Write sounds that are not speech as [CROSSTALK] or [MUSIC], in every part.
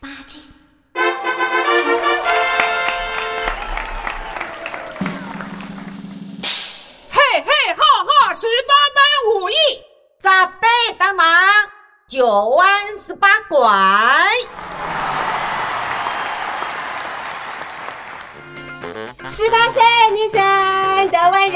八斤。嘿嘿哈哈，十八般武艺，扎背当忙，九弯十八拐。十八岁女生的温柔，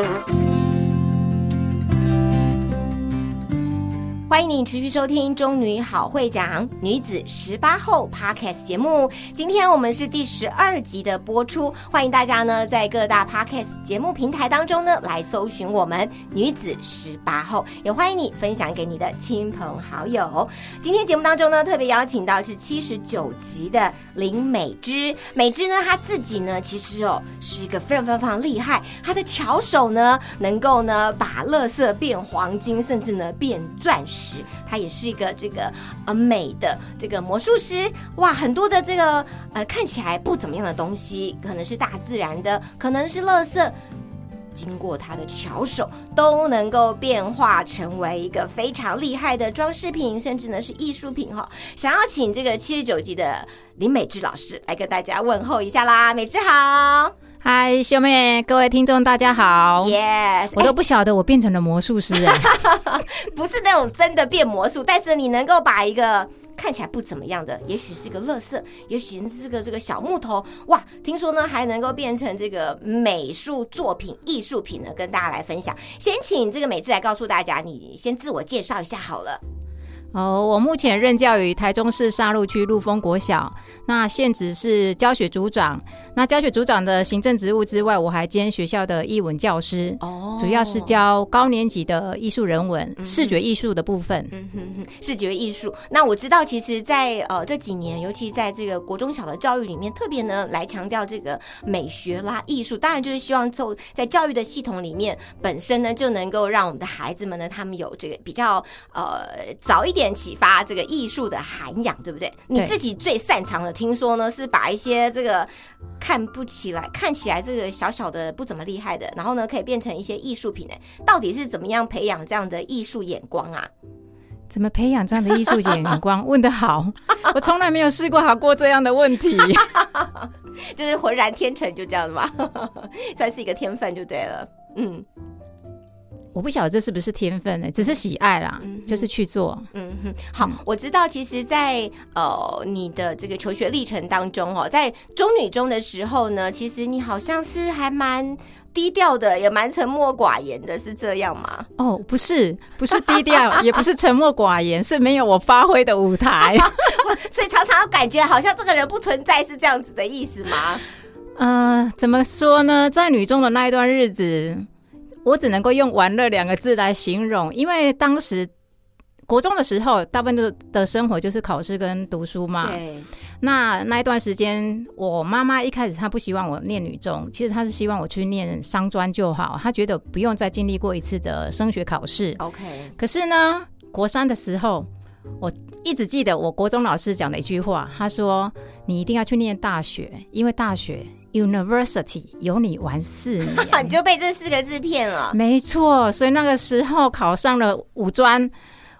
欢迎你持续收听《中女好会讲女子十八后》Podcast 节目。今天我们是第十二集的播出，欢迎大家呢在各大 Podcast 节目平台当中呢来搜寻我们女子十八后，也欢迎你分享给你的亲朋好友。今天节目当中呢，特别邀请到是七十九集的林美芝。美芝呢，她自己呢其实哦是一个非常非常非常厉害，她的巧手呢能够呢把垃圾变黄金，甚至呢变钻石。他也是一个这个呃美的这个魔术师哇，很多的这个呃看起来不怎么样的东西，可能是大自然的，可能是垃圾。经过他的巧手，都能够变化成为一个非常厉害的装饰品，甚至呢是艺术品哈。想要请这个七十九集的林美智老师来跟大家问候一下啦，美智好嗨，秀妹，各位听众，大家好。，yes，我都不晓得我变成了魔术师哎、[LAUGHS] 不是那种真的变魔术，但是你能够把一个看起来不怎么样的，也许是个乐色，也许是个这个小木头，哇，听说呢还能够变成这个美术作品、艺术品呢，跟大家来分享。先请这个美智来告诉大家，你先自我介绍一下好了。哦，我目前任教于台中市沙鹿区陆丰国小，那现职是教学组长。那教学组长的行政职务之外，我还兼学校的艺文教师，哦主要是教高年级的艺术人文、视觉艺术的部分。嗯哼哼，视觉艺术。那我知道，其实在，呃这几年，尤其在这个国中小的教育里面，特别呢来强调这个美学啦、艺术。当然，就是希望从在教育的系统里面，本身呢就能够让我们的孩子们呢，他们有这个比较呃早一点启发这个艺术的涵养，对不对？你自己最擅长的，听说呢是把一些这个看不起来、看起来这个小小的不怎么厉害的，然后呢可以变成一些艺术品呢？到底是怎么样培养这样的艺术眼光啊？怎么培养这样的艺术眼光？问得好，我从来没有试过好过这样的问题。[LAUGHS] 就是浑然天成，就这样子吧，[LAUGHS] 算是一个天分就对了。嗯我不晓得这是不是天分呢、只是喜爱啦，嗯就是去做。嗯哼，好，我知道，其实在，呃你的这个求学历程当中哦，在中女中的时候呢，其实你好像是还蛮低调的，也蛮沉默寡言的，是这样吗？哦，不是，不是低调，也不是沉默寡言，是没有我发挥的舞台。[LAUGHS] 所以常常感觉好像这个人不存在，是这样子的意思吗？嗯、怎么说呢？在女中的那一段日子，我只能够用“玩乐”两个字来形容，因为当时国中的时候，大部分的的生活就是考试跟读书嘛。对，那那一段时间，我妈妈一开始她不希望我念女中，其实她是希望我去念商专就好，她觉得不用再经历过一次的升学考试。OK，可是呢，国三的时候，我一直记得我国中老师讲的一句话，他说：“你一定要去念大学，因为大学 university 有你玩四年。[LAUGHS] 你就被这四个字骗了。没错，所以那个时候考上了五专，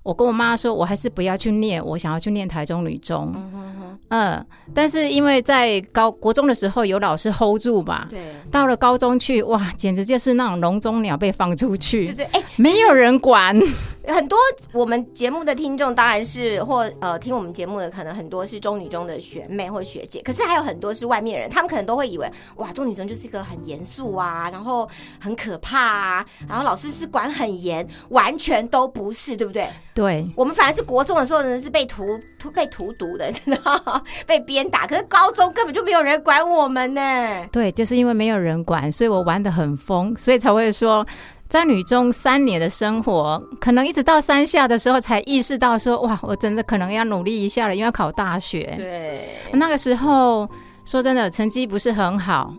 我跟我妈说，我还是不要去念，我想要去念台中女中。嗯哼哼，嗯，但是因为在高国中的时候有老师 hold 住吧，对，到了高中去，哇，简直就是那种笼中鸟被放出对去，对对，哎、没有人管。很多我们节目的听众当然是或呃听我们节目的可能很多是中女中的学妹或学姐，可是还有很多是外面人，他们可能都会以为哇中女中就是一个很严肃啊，然后很可怕啊，然后老师是管很严，完全都不是，对不对？对，我们反而是国中的时候呢是被荼荼被荼毒的，知道吗？[LAUGHS] 被鞭打，可是高中根本就没有人管我们呢。对，就是因为没有人管，所以我玩的很疯，所以才会说，在女中三年的生活，可能一直到三下的时候才意识到说，哇，我真的可能要努力一下了，因为要考大学。对，那个时候说真的，成绩不是很好。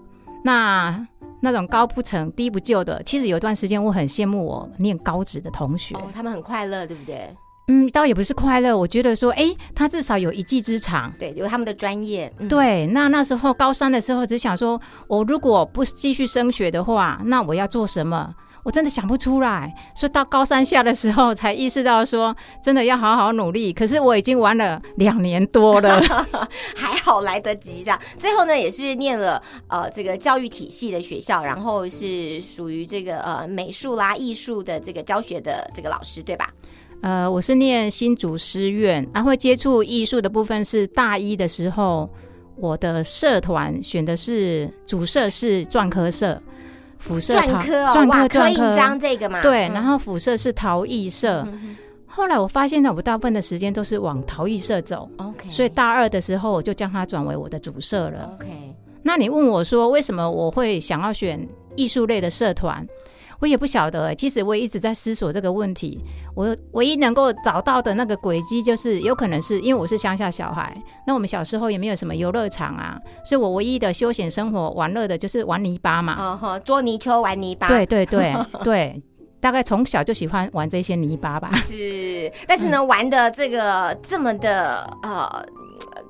那那种高不成低不就的。其实有一段时间，我很羡慕我念高职的同学。哦，他们很快乐，对不对？嗯，倒也不是快乐，我觉得说，哎、他至少有一技之长。对，有他们的专业。嗯，对，那那时候高三的时候，只想说，我如果不继续升学的话，那我要做什么？我真的想不出来，所以到高三下的时候才意识到说，真的要好好努力。可是我已经玩了两年多了，[LAUGHS] 还好来得及这样。最后呢，也是念了呃这个教育体系的学校，然后是属于这个呃美术啦、艺术的这个教学的这个老师，对吧？呃，我是念新竹师院，然、后接触艺术的部分是大一的时候，我的社团选的是主社是篆刻社，辅社陶篆刻哦，篆哇，刻篆刻印章，这个嘛，对，嗯然后辅社是陶艺社。嗯后来我发现呢，我大部分的时间都是往陶艺社走，OK，所以大二的时候我就将它转为我的主社了。OK，那你问我说，为什么我会想要选艺术类的社团？我也不晓得、欸，其实我也一直在思索这个问题。我唯一能够找到的那个轨迹，就是有可能是因为我是乡下小孩，那我们小时候也没有什么游乐场啊，所以我唯一的休闲生活玩乐的就是玩泥巴嘛。嗯哼，捉泥鳅、玩泥巴，对对对 [LAUGHS] 对，大概从小就喜欢玩这些泥巴吧。是，但是呢，玩的这个这么的呃。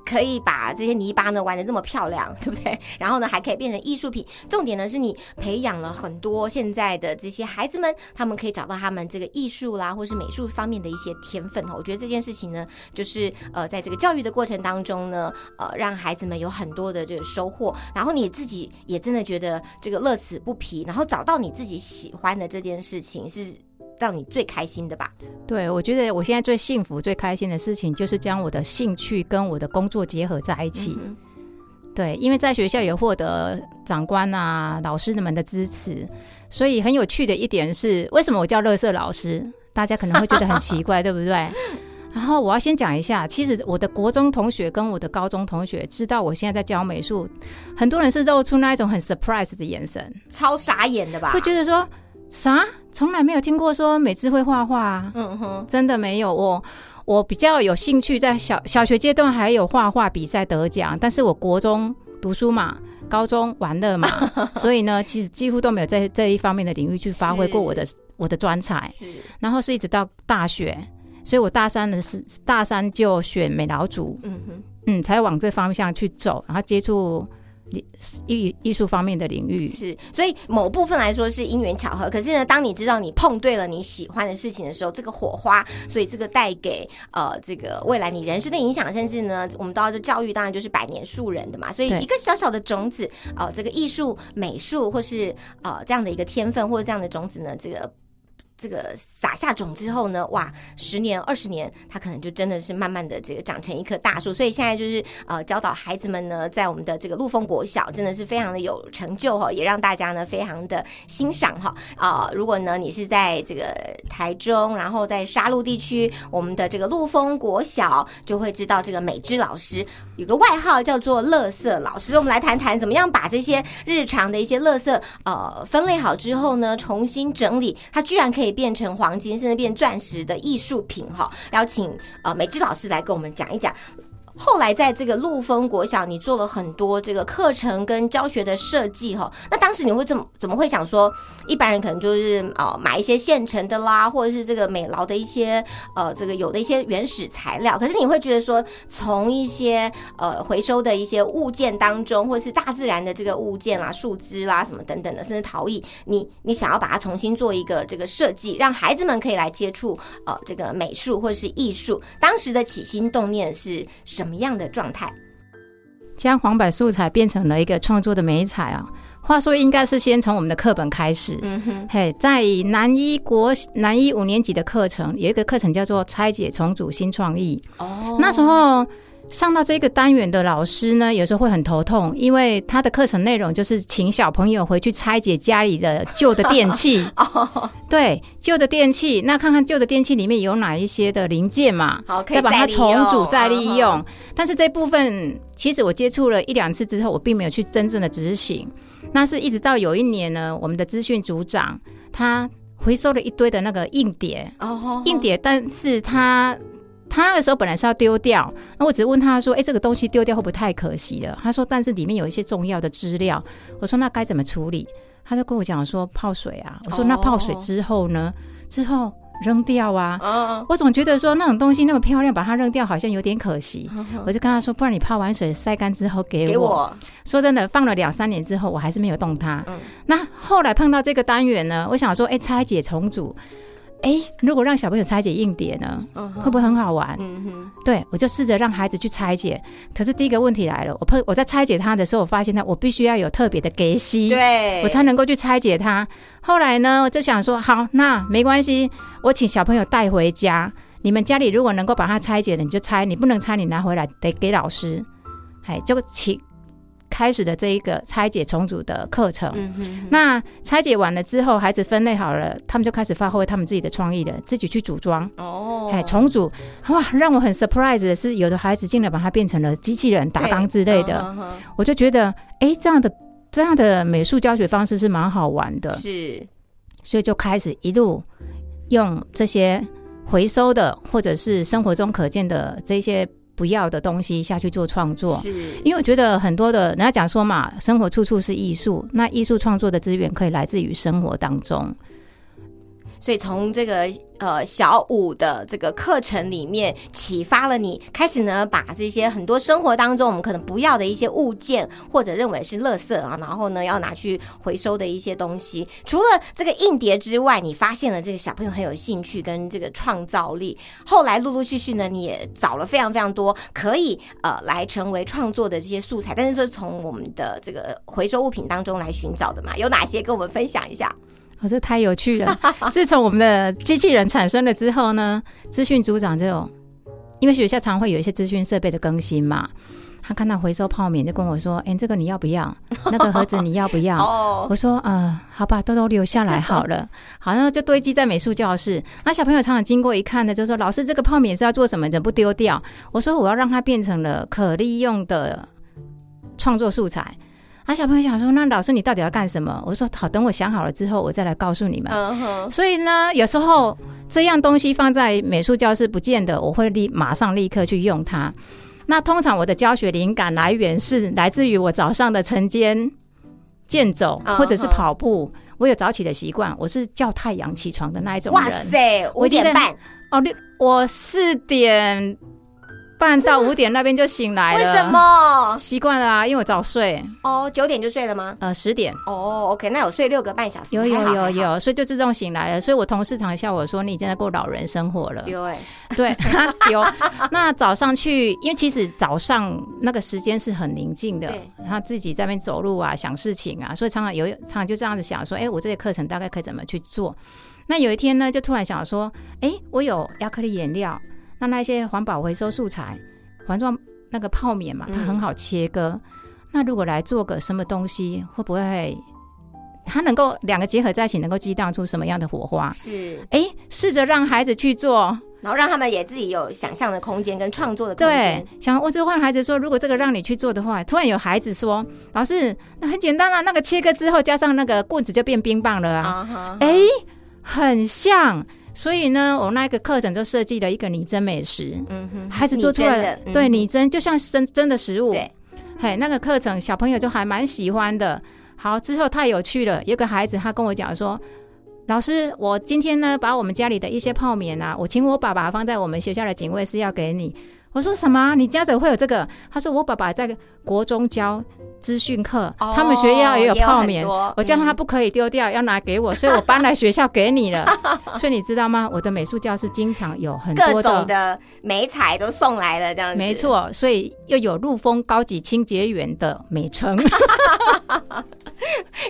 可以把这些泥巴呢玩的这么漂亮，[LAUGHS] 对不对？然后呢，还可以变成艺术品。重点呢是你培养了很多现在的这些孩子们，他们可以找到他们这个艺术啦，或是美术方面的一些天分哦。我觉得这件事情呢，就是呃，在这个教育的过程当中呢，呃，让孩子们有很多的这个收获，然后你自己也真的觉得这个乐此不疲，然后找到你自己喜欢的这件事情是让你最开心的吧？对，我觉得我现在最幸福、最开心的事情，就是将我的兴趣跟我的工作结合在一起。嗯对，因为在学校也获得长官啊、老师们的支持，所以很有趣的一点是，为什么我叫乐色老师？大家可能会觉得很奇怪，对不对？[LAUGHS] 然后我要先讲一下，其实我的国中同学跟我的高中同学知道我现在在教美术，很多人是露出那一种很 surprise 的眼神，超傻眼的吧？会觉得说啥？从来没有听过说美智会画画啊。嗯哼，真的没有我。我比较有兴趣，在小小学阶段还有画画比赛得奖，但是我国中读书嘛，高中玩乐嘛，[LAUGHS] 所以呢，其实几乎都没有在这一方面的领域去发挥过我的我的专才。是然后是一直到大学，所以我大三的是大三就选美劳组，嗯哼，嗯，才往这方向去走，然后接触艺艺术方面的领域。是，所以某部分来说是因缘巧合。可是呢，当你知道你碰对了你喜欢的事情的时候，这个火花，所以这个带给呃这个未来你人生的影响，甚至呢，我们都要说教育当然就是百年树人的嘛。所以一个小小的种子，呃，这个艺术、美术或是呃这样的一个天分或者这样的种子呢，这个。这个撒下种之后呢，哇，十年、二十年，它可能就真的是慢慢的这个长成一棵大树。所以现在就是呃，教导孩子们呢，在我们的这个陆丰国小，真的是非常的有成就哈，也让大家呢非常的欣赏哈。啊、如果呢你是在这个台中，然后在沙鹿地区，我们的这个陆丰国小，就会知道这个美芝老师有个外号叫做“乐色老师”。我们来谈谈怎么样把这些日常的一些垃圾呃分类好之后呢，重新整理，它居然可以可以变成黄金，甚至变钻石的艺术品哈。邀请呃美芝老师来跟我们讲一讲。后来在这个陆丰国小，你做了很多这个课程跟教学的设计哈。那当时你会怎么怎么会想说，一般人可能就是呃买一些现成的啦，或者是这个美劳的一些呃这个有的一些原始材料，可是你会觉得说，从一些呃回收的一些物件当中，或者是大自然的这个物件啦、树枝啦什么等等的，甚至陶艺，你你想要把它重新做一个这个设计，让孩子们可以来接触呃这个美术或者是艺术。当时的起心动念是什么样的状态？将黄柏素材变成了一个创作的美彩啊。话说，应该是先从我们的课本开始。嗯哼，嘿，在南一国南一五年级的课程，有一个课程叫做拆解重组新创意。哦那时候上到这个单元的老师呢，有时候会很头痛，因为他的课程内容就是请小朋友回去拆解家里的旧的电器。[LAUGHS] 哦，对，旧的电器，那看看旧的电器里面有哪一些的零件嘛，好，再把它重组再利用。嗯但是这部分其实我接触了一两次之后，我并没有去真正的执行。那是一直到有一年呢，我们的资讯组长他回收了一堆的那个硬碟，哦，硬碟，但是他。他那个时候本来是要丢掉，那我只是问他说：“哎、这个东西丢掉会不会太可惜了？”他说：“但是里面有一些重要的资料。”我说：“那该怎么处理？”他就跟我讲说泡水啊，我说哦那泡水之后呢？之后扔掉啊。嗯，我总觉得说那种东西那么漂亮，把它扔掉好像有点可惜。我就跟他说，不然你泡完水晒干之后给我。给我，说真的，放了两三年之后，我还是没有动它。嗯那后来碰到这个单元呢，我想说，哎、拆解重组，哎、如果让小朋友拆解硬碟呢，会不会很好玩？嗯哼，对，我就试着让孩子去拆解。可是第一个问题来了，我碰我在拆解它的时候，我发现它我必须要有特别的给息，对，我才能够去拆解它。后来呢，我就想说，好，那没关系，我请小朋友带回家。你们家里如果能够把它拆解了，你就拆；你不能拆，你拿回来得给老师。哎，就起开始的这一个拆解重组的课程。嗯哼，那拆解完了之后，孩子分类好了，他们就开始发挥他们自己的创意的，自己去组装。哦，哎，重组。哇，让我很 surprise 的是，有的孩子竟然把它变成了机器人、打档之类的，嗯哼哼我就觉得，哎，这样的这样的美术教学方式是蛮好玩的，是，所以就开始一路用这些回收的或者是生活中可见的这些不要的东西下去做创作。是，因为我觉得很多的人家讲说嘛，生活处处是艺术，那艺术创作的资源可以来自于生活当中。所以从这个呃小五的这个课程里面启发了你，开始呢把这些很多生活当中我们可能不要的一些物件，或者认为是垃圾啊，然后呢要拿去回收的一些东西，除了这个硬碟之外，你发现了这个小朋友很有兴趣跟这个创造力，后来陆陆续续呢，你也找了非常非常多可以呃来成为创作的这些素材，但是是从我们的这个回收物品当中来寻找的嘛，有哪些跟我们分享一下？哦，这太有趣了！[LAUGHS] 自从我们的机器人产生了之后呢，资讯组长就因为学校常会有一些资讯设备的更新嘛，他看到回收泡棉就跟我说：“哎、这个你要不要？那个盒子你要不要？” [LAUGHS] 哦，我说：“呃，好吧，都都留下来好了。[LAUGHS] ”好，那就堆积在美术教室。那小朋友常常经过一看呢，就说：“老师，这个泡棉是要做什么？怎么不丢掉？”我说：“我要让它变成了可利用的创作素材。”啊，小朋友想说：“那老师你到底要干什么？”我说：“好，等我想好了之后，我再来告诉你们。所以呢，有时候这样东西放在美术教室，不见得我会立马上立刻去用它。那通常我的教学灵感来源是来自于我早上的晨间健走嗯或者是跑步。我有早起的习惯，我是叫太阳起床的那一种哇。塞，五点半，哦，六我四点半到五点那边就醒来了。为什？么？习惯了啊，因为我早睡。哦，九点就睡了吗？呃，十点。哦，OK，那有睡六个半小时，有有有，有，所以就自动醒来了。所以我同事常笑我说：“你真的过老人生活了。”对，对，[LAUGHS] 有。那早上去，因为其实早上那个时间是很宁静的，他自己在那边走路啊，想事情啊，所以常常有常常就这样子想说，哎、我这些课程大概可以怎么去做？那有一天呢，就突然想说，哎、我有亚克力颜料，那那些环保回收素材，环状那个泡棉嘛，它嗯很好切割。那如果来做个什么东西，会不会它能够两个结合在一起，能够激荡出什么样的火花？是，哎、试着让孩子去做，然后让他们也自己有想象的空间跟创作的空对间。，想我就问孩子说，如果这个让你去做的话，突然有孩子说，老师，那很简单啊，那个切割之后加上那个棍子就变冰棒了啊，哎、很像。所以呢，我那个课程就设计了一个拟真美食，嗯哼，孩子做出来的嗯对拟真就像真真的食物。对，嘿，那个课程小朋友就还蛮喜欢的。好，之后太有趣了，有个孩子他跟我讲说。老师，我今天呢，把我们家里的一些泡棉啊，我请我爸爸放在我们学校的警卫室要给你。我说什么？你家怎么会有这个？他说我爸爸在国中教资讯课，哦他们学校也有泡棉，我叫他嗯不可以丢掉，要拿给我，所以我搬来学校给你了。[LAUGHS] 所以你知道吗？我的美术教室经常有很各多种的美彩都送来了，这样子。没，错，所以又有陆丰高级清洁员的美称。[LAUGHS]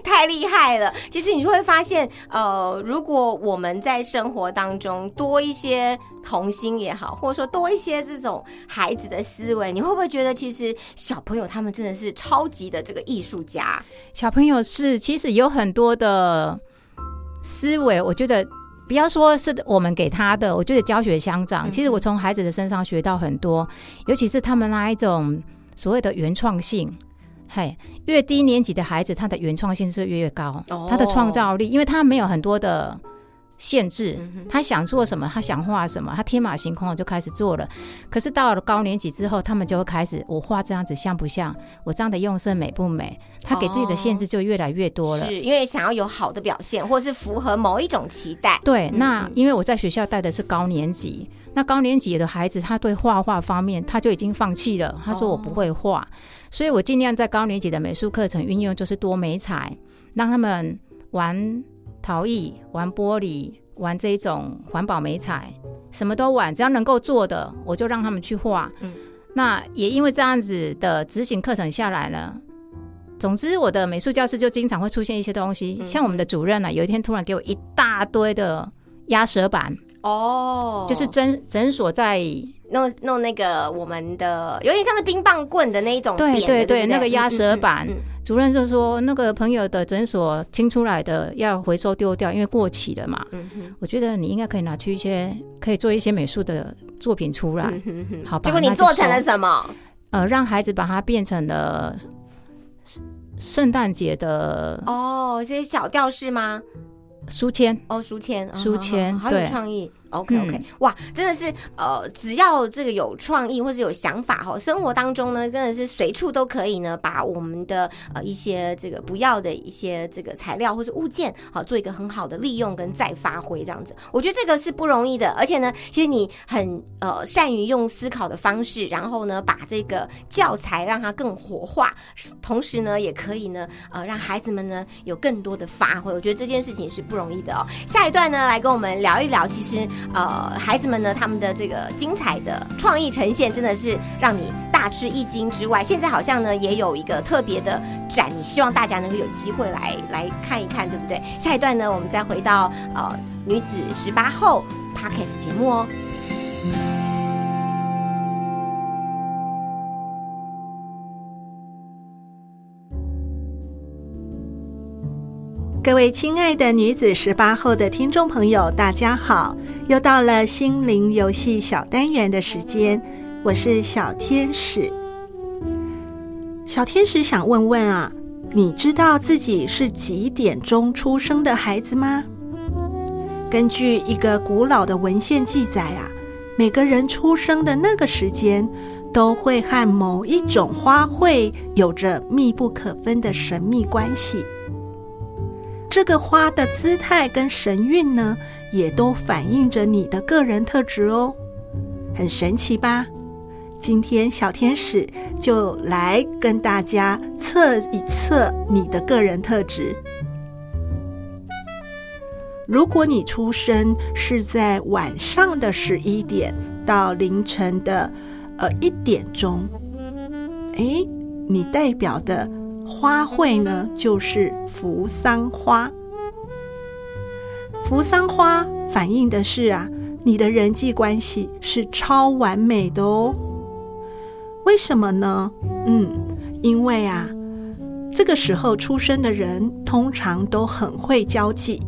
太厉害了。其实你就会发现，呃，如果我们在生活当中多一些童心也好，或者说多一些这种孩子的思维，你会不会觉得其实小朋友他们真的是超级的这个艺术家？小朋友是其实有很多的思维，我觉得。不要说是我们给他的，我觉得教学相长。嗯其实我从孩子的身上学到很多，尤其是他们那一种所谓的原创性。嘿，越低年级的孩子，他的原创性是越越高，哦他的创造力，因为他没有很多的限制，他想做什么，他想画什么，他天马行空的就开始做了。可是到了高年级之后，他们就会开始，我画这样子像不像？我这样的用色美不美？他给自己的限制就越来越多了。是因为想要有好的表现，或是符合某一种期待。对，那因为我在学校带的是高年级，那高年级的孩子，他对画画方面他就已经放弃了，他说我不会画，所以我尽量在高年级的美术课程运用就是多美彩，让他们玩陶艺、玩玻璃、玩这一种环保美彩，什么都玩，只要能够做的，我就让他们去画。嗯那也因为这样子的执行课程下来了。总之，我的美术教室就经常会出现一些东西，嗯像我们的主任呢、有一天突然给我一大堆的压舌板，哦，就是诊诊所在弄弄那个我们的有点像是冰棒棍的那一种对，对对那个压舌板主任就说，那个朋友的诊所清出来的要回收丢掉，因为过期了嘛。嗯哼我觉得你应该可以拿去一些，可以做一些美术的作品出来，嗯哼哼好吧结果你做成了什么？呃，让孩子把它变成了圣诞节的哦，这些小吊饰吗？书签。哦，书签，嗯书签好有对创意。OK OK，、嗯哇，真的是呃，只要这个有创意或是有想法哈，生活当中呢，真的是随处都可以呢，把我们的呃一些这个不要的一些这个材料或是物件，好做一个很好的利用跟再发挥，这样子，我觉得这个是不容易的。而且呢，其实你很呃善于用思考的方式，然后呢，把这个教材让它更活化，同时呢，也可以呢呃让孩子们呢有更多的发挥。我觉得这件事情是不容易的哦。下一段呢，来跟我们聊一聊，其实呃，孩子们呢，他们的这个精彩的创意呈现，真的是让你大吃一惊之外，现在好像呢也有一个特别的展，你希望大家能够有机会来来看一看，对不对？下一段呢，我们再回到呃女子十八后 Podcast 节目哦。各位亲爱的女子十八后的听众朋友，大家好！又到了心灵游戏小单元的时间，我是小天使。小天使想问问啊，你知道自己是几点钟出生的孩子吗？根据一个古老的文献记载啊，每个人出生的那个时间，都会和某一种花卉有着密不可分的神秘关系。这个花的姿态跟神韵呢，也都反映着你的个人特质哦，很神奇吧？今天小天使就来跟大家测一测你的个人特质。如果你出生是在晚上的十一点到凌晨的呃一点钟，诶，你代表的花卉呢，就是扶桑花。扶桑花反映的是啊，你的人际关系是超完美的哦。为什么呢？嗯，因为啊，这个时候出生的人通常都很会交际，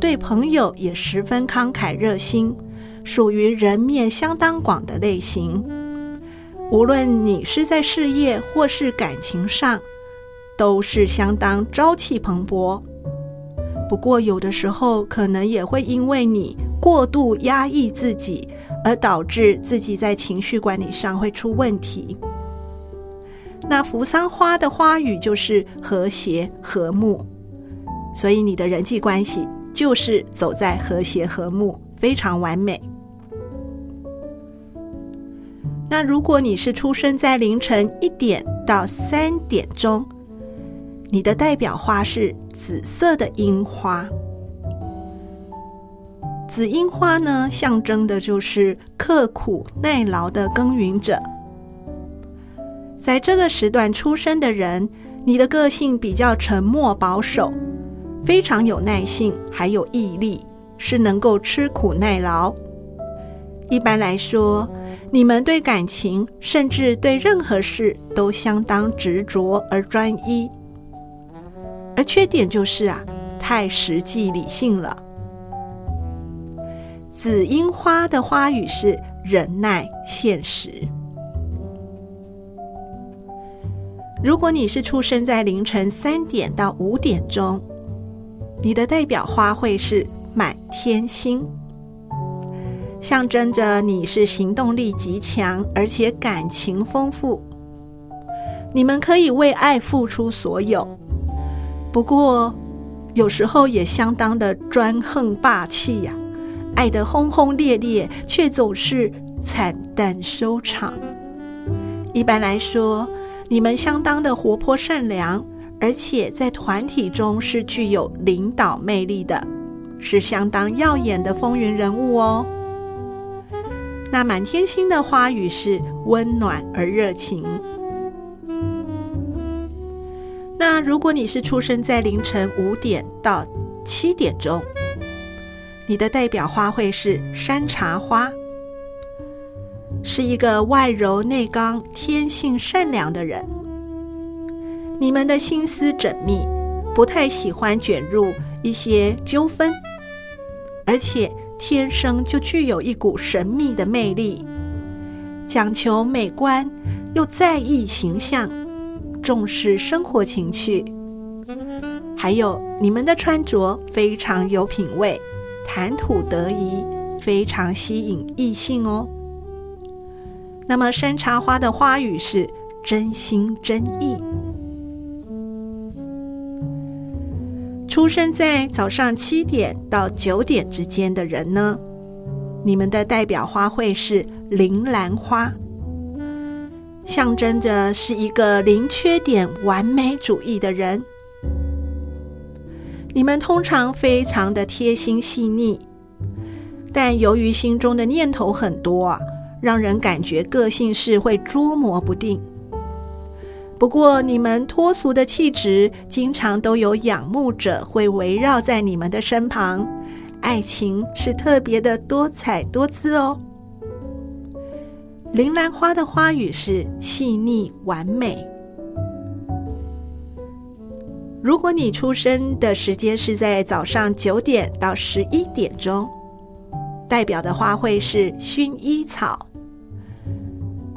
对朋友也十分慷慨热心，属于人面相当广的类型。无论你是在事业或是感情上，都是相当朝气蓬勃。不过，有的时候可能也会因为你过度压抑自己，而导致自己在情绪管理上会出问题。那扶桑花的花语就是和谐和睦，所以你的人际关系就是走在和谐和睦，非常完美。那如果你是出生在凌晨一点到三点钟，你的代表花是紫色的樱花。紫樱花呢，象征的就是刻苦耐劳的耕耘者。在这个时段出生的人，你的个性比较沉默保守，非常有耐性，还有毅力，是能够吃苦耐劳。一般来说，你们对感情，甚至对任何事都相当执着而专一。而缺点就是啊，太实际理性了。紫樱花的花语是忍耐、现实。如果你是出生在凌晨三点到五点钟，你的代表花卉是满天星，象征着你是行动力极强，而且感情丰富。你们可以为爱付出所有，不过有时候也相当的专横霸气呀。爱得轰轰烈烈，却总是惨淡收场。一般来说，你们相当的活泼善良，而且在团体中是具有领导魅力的，是相当耀眼的风云人物哦。那满天星的花语是温暖而热情。那如果你是出生在凌晨五点到七点钟，你的代表花卉是山茶花，是一个外柔内刚、天性善良的人。你们的心思缜密，不太喜欢卷入一些纠纷，而且天生就具有一股神秘的魅力，讲求美观又在意形象。重视生活情趣，还有你们的穿着非常有品味，谈吐得宜，非常吸引异性哦。那么山茶花的花语是真心真意。出生在早上七点到九点之间的人呢，你们的代表花卉是铃兰花。象征着是一个零缺点、完美主义的人。你们通常非常的贴心细腻，但由于心中的念头很多啊，让人感觉个性是会捉摸不定。不过，你们脱俗的气质，经常都有仰慕者会围绕在你们的身旁，爱情是特别的多彩多姿哦。铃兰花的花语是细腻完美。如果你出生的时间是在早上九点到十一点钟，代表的花卉是薰衣草。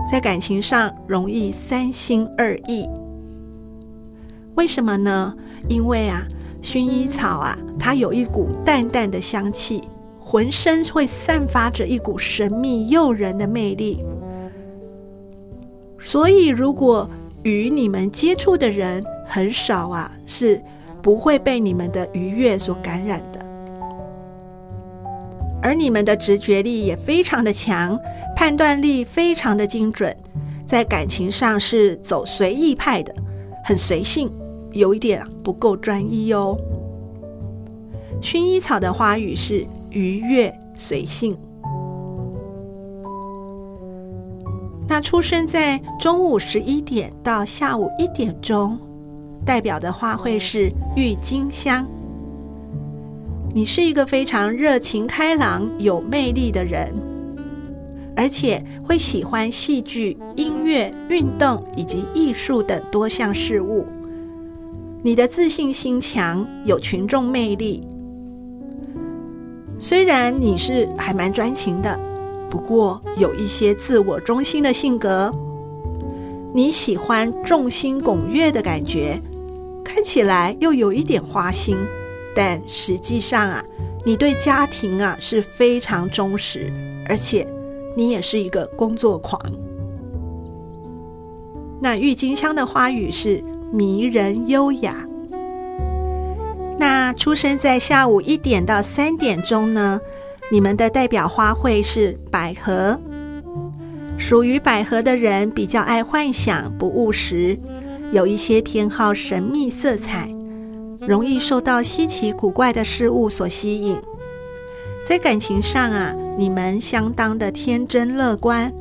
在感情上容易三心二意，为什么呢？因为啊，薰衣草啊，它有一股淡淡的香气，浑身会散发着一股神秘诱人的魅力。所以，如果与你们接触的人很少啊，是不会被你们的愉悦所感染的。而你们的直觉力也非常的强，判断力非常的精准，在感情上是走随意派的，很随性，有一点不够专一哦。薰衣草的花语是愉悦随性。那出生在中午十一点到下午一点钟，代表的花卉是郁金香。你是一个非常热情开朗、有魅力的人，而且会喜欢戏剧、音乐、运动以及艺术等多项事物。你的自信心强，有群众魅力。虽然你是还蛮专情的。不过有一些自我中心的性格，你喜欢众星拱月的感觉，看起来又有一点花心，但实际上啊，你对家庭啊是非常忠实，而且你也是一个工作狂。那郁金香的花语是迷人优雅。那出生在下午一点到三点钟呢？你们的代表花卉是百合，属于百合的人比较爱幻想，不务实，有一些偏好神秘色彩，容易受到稀奇古怪的事物所吸引。在感情上啊，你们相当的天真乐观，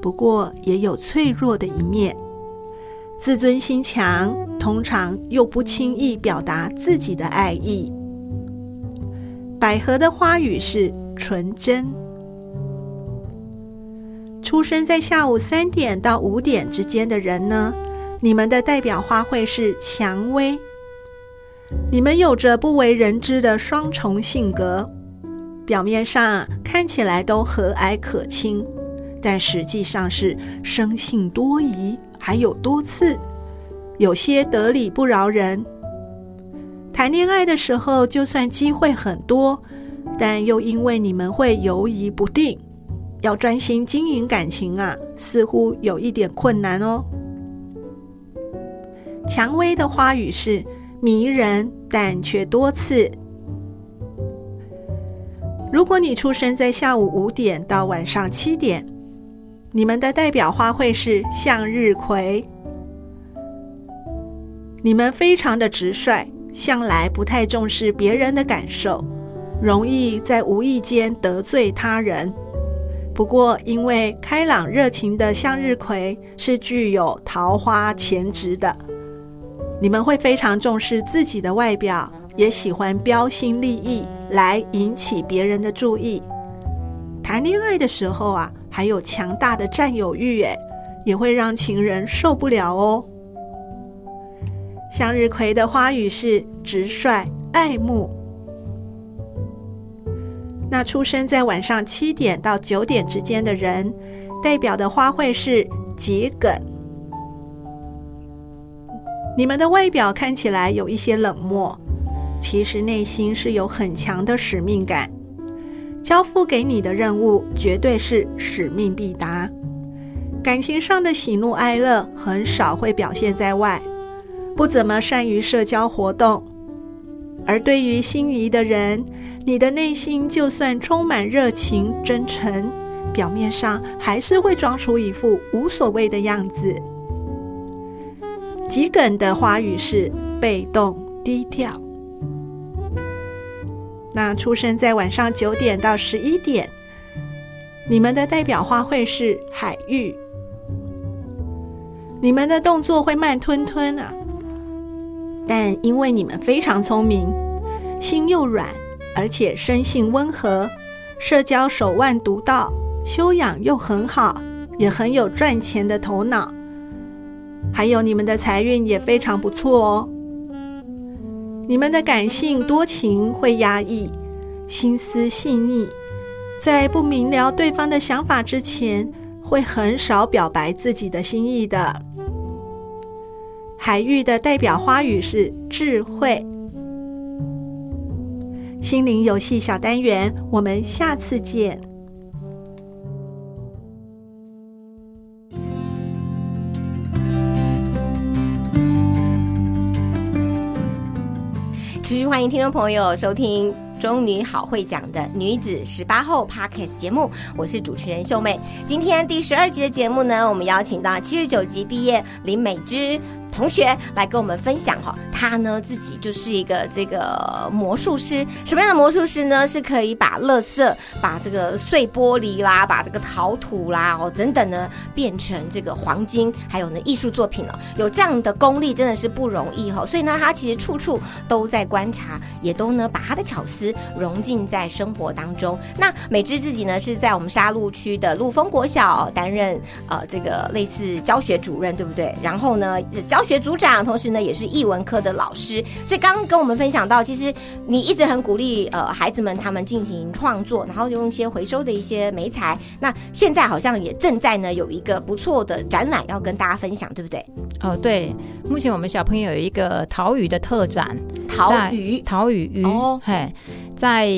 不过也有脆弱的一面，自尊心强，通常又不轻易表达自己的爱意。百合的花语是。纯真。出生在下午三点到五点之间的人呢，你们的代表花卉是蔷薇。你们有着不为人知的双重性格，表面上看起来都和蔼可亲，但实际上是生性多疑，还有多次，有些得理不饶人。谈恋爱的时候，就算机会很多。但又因为你们会犹疑不定，要专心经营感情啊，似乎有一点困难哦。蔷薇的花语是迷人，但却多次。如果你出生在下午五点到晚上七点，你们的代表花卉是向日葵。你们非常的直率，向来不太重视别人的感受，容易在无意间得罪他人。不过，因为开朗热情的向日葵是具有桃花潜质的，你们会非常重视自己的外表，也喜欢标新立异来引起别人的注意。谈恋爱的时候啊。还有强大的占有欲，诶，也会让情人受不了哦。向日葵的花语是直率、爱慕。那出生在晚上七点到九点之间的人，代表的花卉是桔梗。你们的外表看起来有一些冷漠，其实内心是有很强的使命感。交付给你的任务绝对是使命必达。感情上的喜怒哀乐很少会表现在外，不怎么善于社交活动。而对于心仪的人，你的内心就算充满热情真诚，表面上还是会装出一副无所谓的样子。桔梗的花语是被动低调。那出生在晚上九点到十一点，你们的代表花卉是海芋。你们的动作会慢吞吞啊，但因为你们非常聪明，心又软，而且生性温和，社交手腕独到，修养又很好，也很有赚钱的头脑，还有你们的财运也非常不错哦。你们的感性多情，会压抑，心思细腻，在不明了对方的想法之前，会很少表白自己的心意的。海域的代表花语是智慧。心灵游戏小单元，我们下次见。持续欢迎听众朋友收听《中女好会讲》的女子十八后 Podcast 节目，我是主持人秀妹。今天第十二集的节目呢，我们邀请到七十九级毕业林美芝。同学来跟我们分享哈，他呢自己就是一个这个魔术师，什么样的魔术师呢？是可以把垃圾、把这个碎玻璃啦、把这个陶土啦哦等等呢变成这个黄金，还有呢艺术作品哦，有这样的功力真的是不容易哈。所以呢，他其实处处都在观察，也都呢把他的巧思融进在生活当中。那美芝自己呢是在我们沙鹿区的陆丰国小担任呃这个类似教学主任，对不对？然后呢教。教学组长，同时呢也是艺文科的老师，所以刚刚跟我们分享到，其实你一直很鼓励呃孩子们他们进行创作，然后用一些回收的一些媒材。那现在好像也正在呢有一个不错的展览要跟大家分享，对不对？哦，对，目前我们小朋友有一个陶语的特展，陶语陶语鱼哦，嘿。在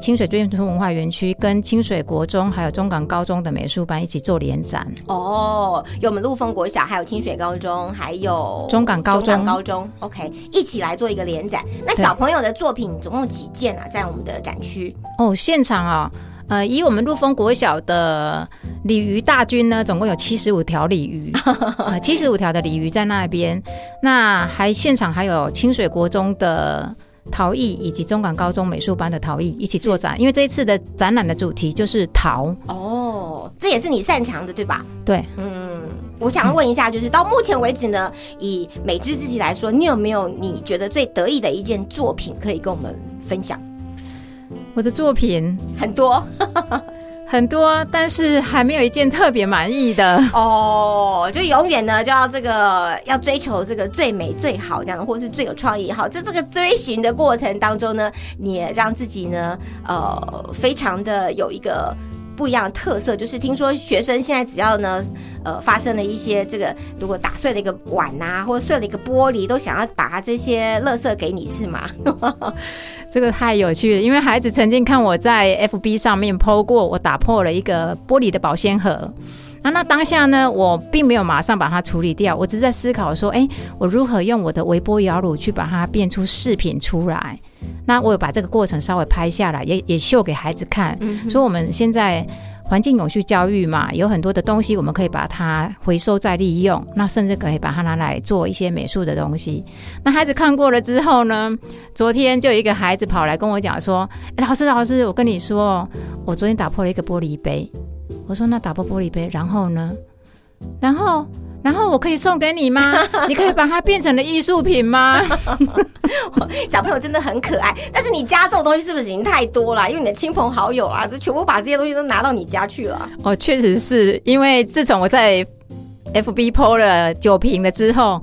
清水追村文化园区跟清水国中还有中港高中的美术班一起做联展哦，有我们陆丰国小，还有清水高中，还有中港高中高中，OK，一起来做一个联展。那小朋友的作品总共几件啊？在我们的展区哦，现场啊，呃，以我们陆丰国小的鲤鱼大军呢，总共有七十五条鲤鱼，[LAUGHS] 七十五条的鲤鱼在那边。那还现场还有清水国中的。陶艺以及中港高中美术班的陶艺一起做展，因为这一次的展览的主题就是陶。哦，这也是你擅长的，对吧？对，嗯，我想问一下，就是到目前为止呢，以美知自己来说，你有没有你觉得最得意的一件作品可以跟我们分享？我的作品很多。很多，但是还没有一件特别满意的哦。就永远呢，就要这个要追求这个最美最好这样的，或是最有创意好。在这个追寻的过程当中呢，你也让自己呢，呃，非常的有一个不一样的特色，就是听说学生现在只要呢，呃，发生了一些这个，如果打碎了一个碗呐、或者碎了一个玻璃，都想要把它这些垃圾给你，是吗？这个太有趣了，因为孩子曾经看我在 FB 上面 PO 过，我打破了一个玻璃的保鲜盒。那那当下呢，我并没有马上把它处理掉，我只是在思考说，哎，我如何用我的微波摇炉去把它变出饰品出来。那我有把这个过程稍微拍下来，也也秀给孩子看，所以我们现在。环境永续教育嘛，有很多的东西我们可以把它回收再利用，那甚至可以把它拿来做一些美术的东西。那孩子看过了之后呢，昨天就有一个孩子跑来跟我讲说：“老师，老师，我跟你说，我昨天打破了一个玻璃杯。”我说：“那打破玻璃杯，然后呢？然后，然后我可以送给你吗？[LAUGHS] 你可以把它变成了艺术品吗？”小朋友真的很可爱，但是你家这种东西是不是已经太多了？因为你的亲朋好友啊，就全部把这些东西都拿到你家去了。哦，确实是因为自从我在 FB PO 了酒瓶了之后，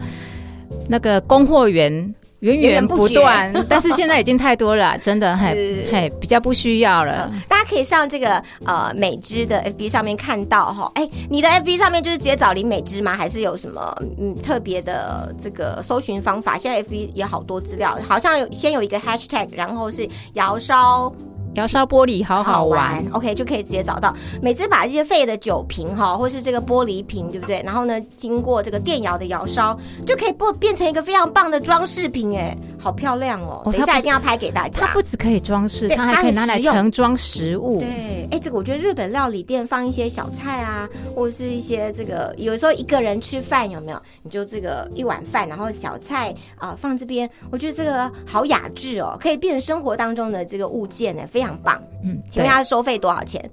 那个供货员源源不断，但是现在已经太多了，[LAUGHS] 真的很是嘿比较不需要了。大家可以上这个呃美芝的 FB 上面看到哈，哎，你的 FB 上面就是直接找林美芝吗？还是有什么嗯特别的这个搜寻方法？现在 FB 也好多资料，好像有先有一个 hashtag，然后是窑烧窑烧玻璃好好玩，，OK 就可以直接找到。每次把这些废的酒瓶哈，或是这个玻璃瓶，对不对？然后呢，经过这个电窑的窑烧，就可以不变成一个非常棒的装饰品，哎，好漂亮哦！等一下一定要拍给大家。它不只可以装饰，它还可以拿来盛装食物。对，哎，这个我觉得日本料理店放一些小菜啊，或者是一些这个，有时候一个人吃饭有没有？你就这个一碗饭，然后小菜啊、放这边，我觉得这个好雅致哦，可以变成生活当中的这个物件呢，非常棒。嗯，请问对它收费多少钱？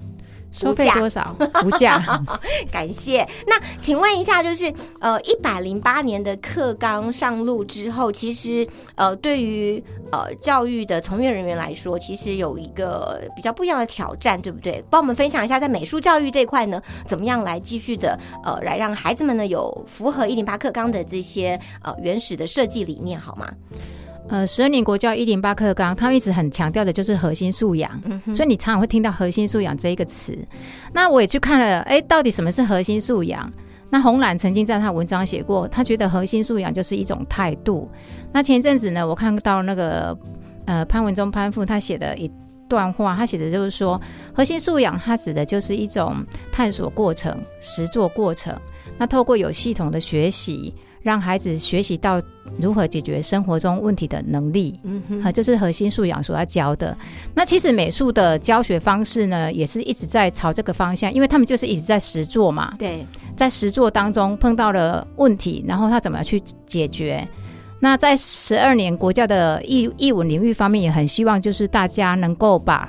收费多少？无价。[LAUGHS] 感谢。那请问一下，就是呃，一百零八年的课纲上路之后，其实呃，对于呃教育的从业人员来说，其实有一个比较不一样的挑战，对不对？帮我们分享一下，在美术教育这一块呢，怎么样来继续的呃，来让孩子们呢有符合一零八课纲的这些呃原始的设计理念，好吗？呃，十二年国教一零八课纲，他们一直很强调的就是核心素养，所以你常常会听到核心素养这一个词。那我也去看了，哎，到底什么是核心素养？那红蓝曾经在他文章写过，他觉得核心素养就是一种态度。那前一阵子呢，我看到那个呃潘文忠潘富他写的一段话，他写的就是说，核心素养它指的就是一种探索过程、实作过程。那透过有系统的学习，让孩子学习到如何解决生活中问题的能力，嗯哼，啊，就是核心素养所要教的。那其实美术的教学方式呢，也是一直在朝这个方向，因为他们就是一直在实做嘛，对，在实做当中碰到了问题，然后他怎么去解决。那在十二年国家的艺艺文领域方面，也很希望就是大家能够把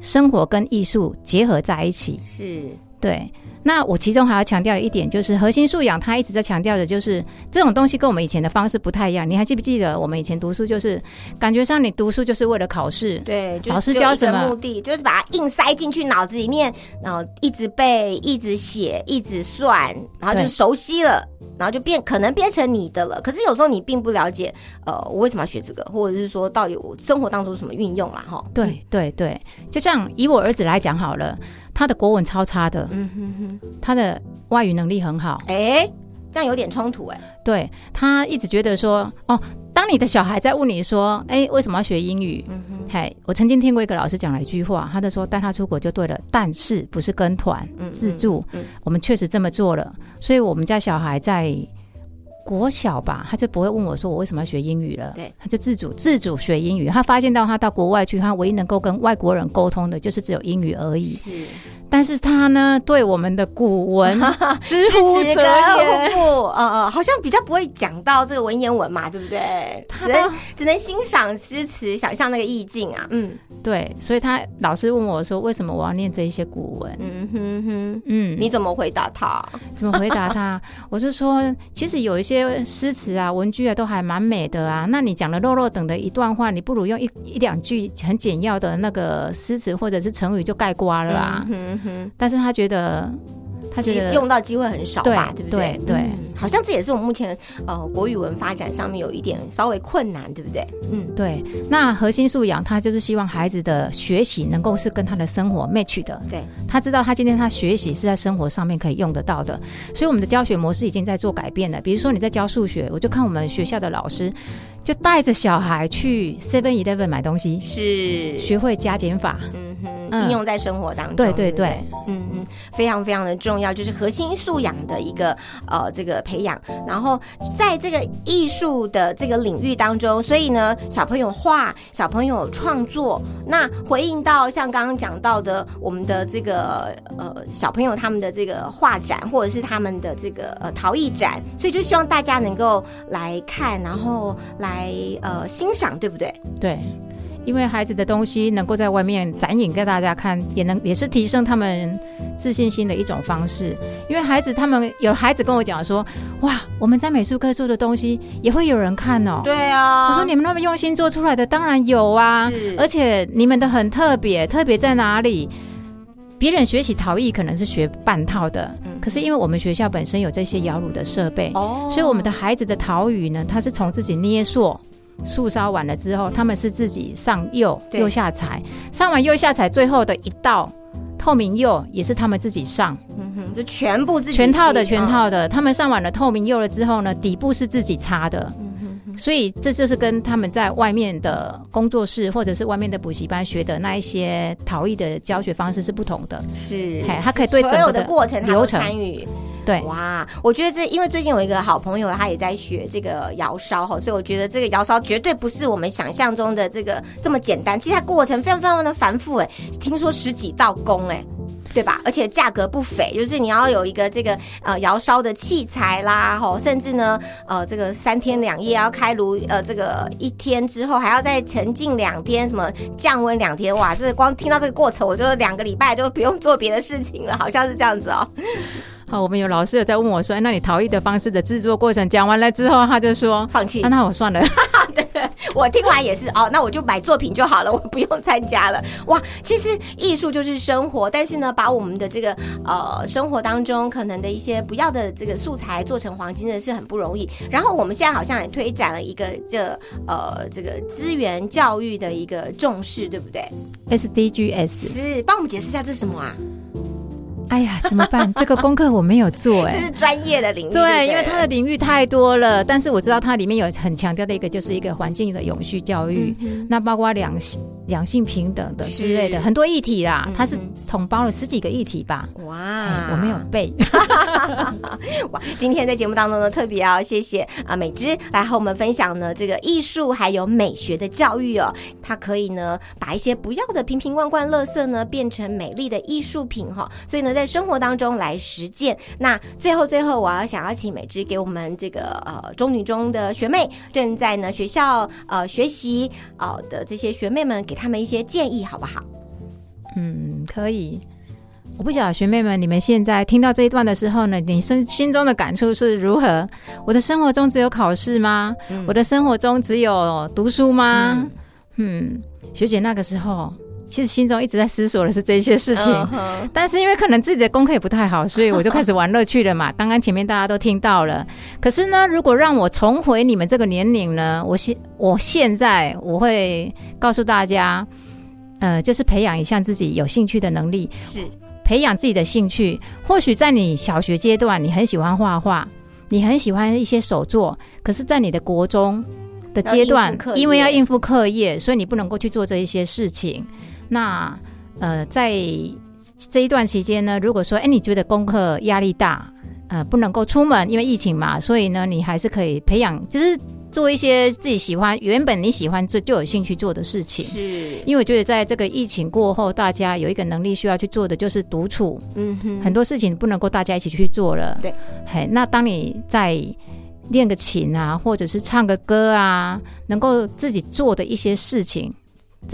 生活跟艺术结合在一起。是，对，那我其中还要强调一点，就是核心素养，他一直在强调的就是这种东西跟我们以前的方式不太一样。你还记不记得我们以前读书就是感觉上你读书就是为了考试，对，就老师教什么目的就是把它硬塞进去脑子里面，然后一直背、一直写、一直算，然后就熟悉了，然后就变可能变成你的了。可是有时候你并不了解，呃，我为什么要学这个，或者是说到底我生活当中什么运用啦？哈，对对对，就像以我儿子来讲好了，他的国文超差的，嗯哼哼，他的外语能力很好，哎，这样有点冲突哎、对他一直觉得说，哦，当你的小孩在问你说，哎，为什么要学英语？嗯哼，嘿，我曾经听过一个老师讲了一句话，他就说带他出国就对了，但是不是跟团嗯自助，嗯嗯。我们确实这么做了，所以我们家小孩在国小吧，他就不会问我说我为什么要学英语了，对，他就自主自主学英语。他发现到他到国外去，他唯一能够跟外国人沟通的就是只有英语而已。是但是他呢，对我们的古文 [LAUGHS] 知乎者也。[LAUGHS] 赋，呃呃，好像比较不会讲到这个文言文嘛，对不对？只能只能欣赏诗词，想象那个意境啊，嗯对，所以他老师问我说，为什么我要念这一些古文？嗯哼哼。嗯，你怎么回答他？怎么回答他？[LAUGHS] 我就说，其实有一些诗词啊、文句啊，都还蛮美的啊。那你讲了肉肉等的一段话，你不如用一一两句很简要的那个诗词或者是成语就盖瓜了啊。嗯哼哼，但是他觉得，他觉得用到机会很少吧，对不对？对对嗯好像这也是我们目前呃国语文发展上面有一点稍微困难，对不对？嗯，对，那核心素养，他就是希望孩子的学习能够是跟他的生活 match 的。对，他知道他今天他学习是在生活上面可以用得到的，所以我们的教学模式已经在做改变了。比如说你在教数学，我就看我们学校的老师就带着小孩去 Seven Eleven 买东西，是，学会加减法。嗯哼，嗯应用在生活当中，对对对不对对，嗯嗯，非常非常的重要，就是核心素养的一个呃这个培养。然后在这个艺术的这个领域当中，所以呢，小朋友画，小朋友创作，那回应到像刚刚讲到的，我们的这个呃小朋友他们的这个画展，或者是他们的这个呃陶艺展，所以就希望大家能够来看，然后来呃欣赏，对不对？对，因为孩子的东西能够在外面展演给大家看，也能也是提升他们自信心的一种方式。因为孩子他们有孩子跟我讲说，哇，我们在美术课做的东西也会有人看哦。对啊，我说你们那么用心做出来的，当然有啊是，而且你们的很特别，特别在哪里？别人学习陶艺可能是学半套的，嗯可是因为我们学校本身有这些窑炉的设备，哦所以我们的孩子的陶语呢，他是从自己捏塑。素烧完了之后，他们是自己上釉，釉下彩，上完釉下彩，最后的一道透明釉也是他们自己上，嗯哼，就全部自己全套的全。套的。他们上完了透明釉了之后呢，底部是自己擦的，所以这就是跟他们在外面的工作室或者是外面的补习班学的那一些陶艺的教学方式是不同的。是嘿，他可以对所有的过程他都流程参与。对，哇，我觉得这因为最近有一个好朋友，他也在学这个窑烧哈，所以我觉得这个窑烧绝对不是我们想象中的这个这么简单，其实它过程非常非常的繁复哎，听说十几道工哎。对吧？而且价格不菲，就是你要有一个这个呃窑烧的器材啦，吼，甚至呢呃这个三天两夜要开炉，呃这个一天之后还要再沉浸两天，什么降温两天，哇，这光听到这个过程，我就两个礼拜就不用做别的事情了，[LAUGHS] 好像是这样子哦。好，我们有老师有在问我说，哎那你陶艺的方式的制作过程讲完了之后，他就说，放弃啊，那我算了。[LAUGHS] [LAUGHS] 我听完也是哦，那我就买作品就好了，我不用参加了。哇，其实艺术就是生活，但是呢，把我们的这个呃生活当中可能的一些不要的这个素材做成黄金，真的是很不容易。然后我们现在好像也推展了一个这呃这个资源教育的一个重视，对不对？SDGs，是，帮我们解释一下这是什么啊？哎呀，怎么办？这个功课我没有做哎、这是专业的领域，对因为它的领域太多了，但是我知道它里面有很强调的一个，就是一个环境的永续教育，嗯那包括两性两性平等的之类的很多议题啦嗯，它是嗯统包了十几个议题吧。哇。哎，我没有背，[LAUGHS] 哇，今天在节目当中呢，特别要谢谢啊美芝来和我们分享呢这个艺术还有美学的教育哦，它可以呢把一些不要的瓶瓶罐罐、垃圾呢变成美丽的艺术品哈、所以呢在生活当中来实践。那最后最后，我要想要请美芝给我们这个呃中女中的学妹正在呢学校呃学习呃的这些学妹们，给他们一些建议好不好？嗯，可以。我不晓得学妹们，你们现在听到这一段的时候呢，你心心中的感触是如何？我的生活中只有考试吗？嗯我的生活中只有读书吗？嗯，学姐那个时候其实心中一直在思索的是这些事情。但是因为可能自己的功课也不太好，所以我就开始玩乐趣了嘛。[LAUGHS] 刚刚前面大家都听到了，可是呢，如果让我重回你们这个年龄呢，我现我现在我会告诉大家，呃，就是培养一项自己有兴趣的能力，是培养自己的兴趣。或许在你小学阶段，你很喜欢画画，你很喜欢一些手作，可是，在你的国中的阶段因为要应付课业，所以你不能够去做这一些事情。那呃，在这一段期间呢，如果说，哎，你觉得功课压力大，呃，不能够出门，因为疫情嘛，所以呢，你还是可以培养，就是做一些自己喜欢、原本你喜欢做就有兴趣做的事情。是，因为我觉得在这个疫情过后，大家有一个能力需要去做的就是独处，嗯哼很多事情不能够大家一起去做了。对，嘿，那当你在练个琴啊，或者是唱个歌啊，能够自己做的一些事情，这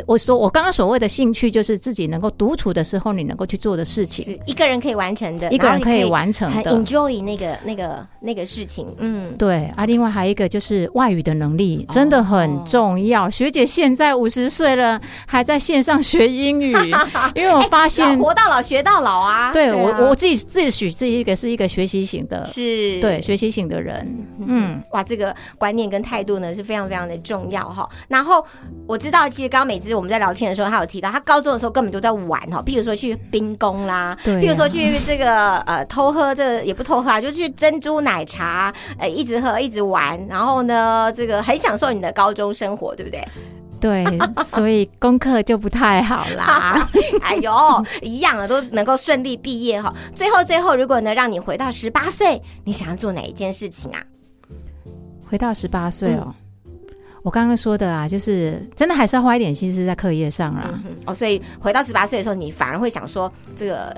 我说我刚刚所谓的兴趣，就是自己能够独处的时候，你能够去做的事情，一个人可以完成的，一个人可以完成的。enjoy 那个那个那个事情，嗯，对啊，另外还有一个就是外语的能力真的很重要。学姐现在五十岁了，还在线上学英语，[LAUGHS] 因为我发现，活到老学到老啊。对啊我我自己自己许自己一个是一个学习型的，是对学习型的人，嗯，哇，这个观念跟态度呢是非常非常的重要哈。然后我知道，其实刚刚美芝我们在聊天的时候，他有提到，他高中的时候根本就在玩哈，譬如说去冰宫啦，对啊譬如说去这个呃偷喝，这个也不偷喝啊，就去珍珠奶茶，呃一直喝一直玩，然后呢，这个很享受你的高中生活，对不对？对，所以功课就不太好啦。[LAUGHS] 哎呦，一样的都能够顺利毕业哈。最后最后，如果能让你回到十八岁，你想要做哪一件事情啊？回到十八岁哦。我刚刚说的啊，就是真的还是要花一点心思在课业上啦。嗯哦，所以回到十八岁的时候，你反而会想说，这个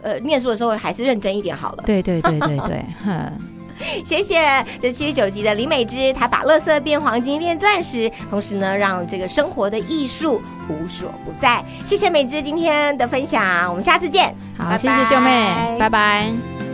呃，念书的时候还是认真一点好了。对对对对对，哼。[LAUGHS] 谢谢这七十九集的李美芝，她把垃圾变黄金变钻石，同时呢，让这个生活的艺术无所不在。谢谢美芝今天的分享，我们下次见。好，拜谢谢秀妹，拜拜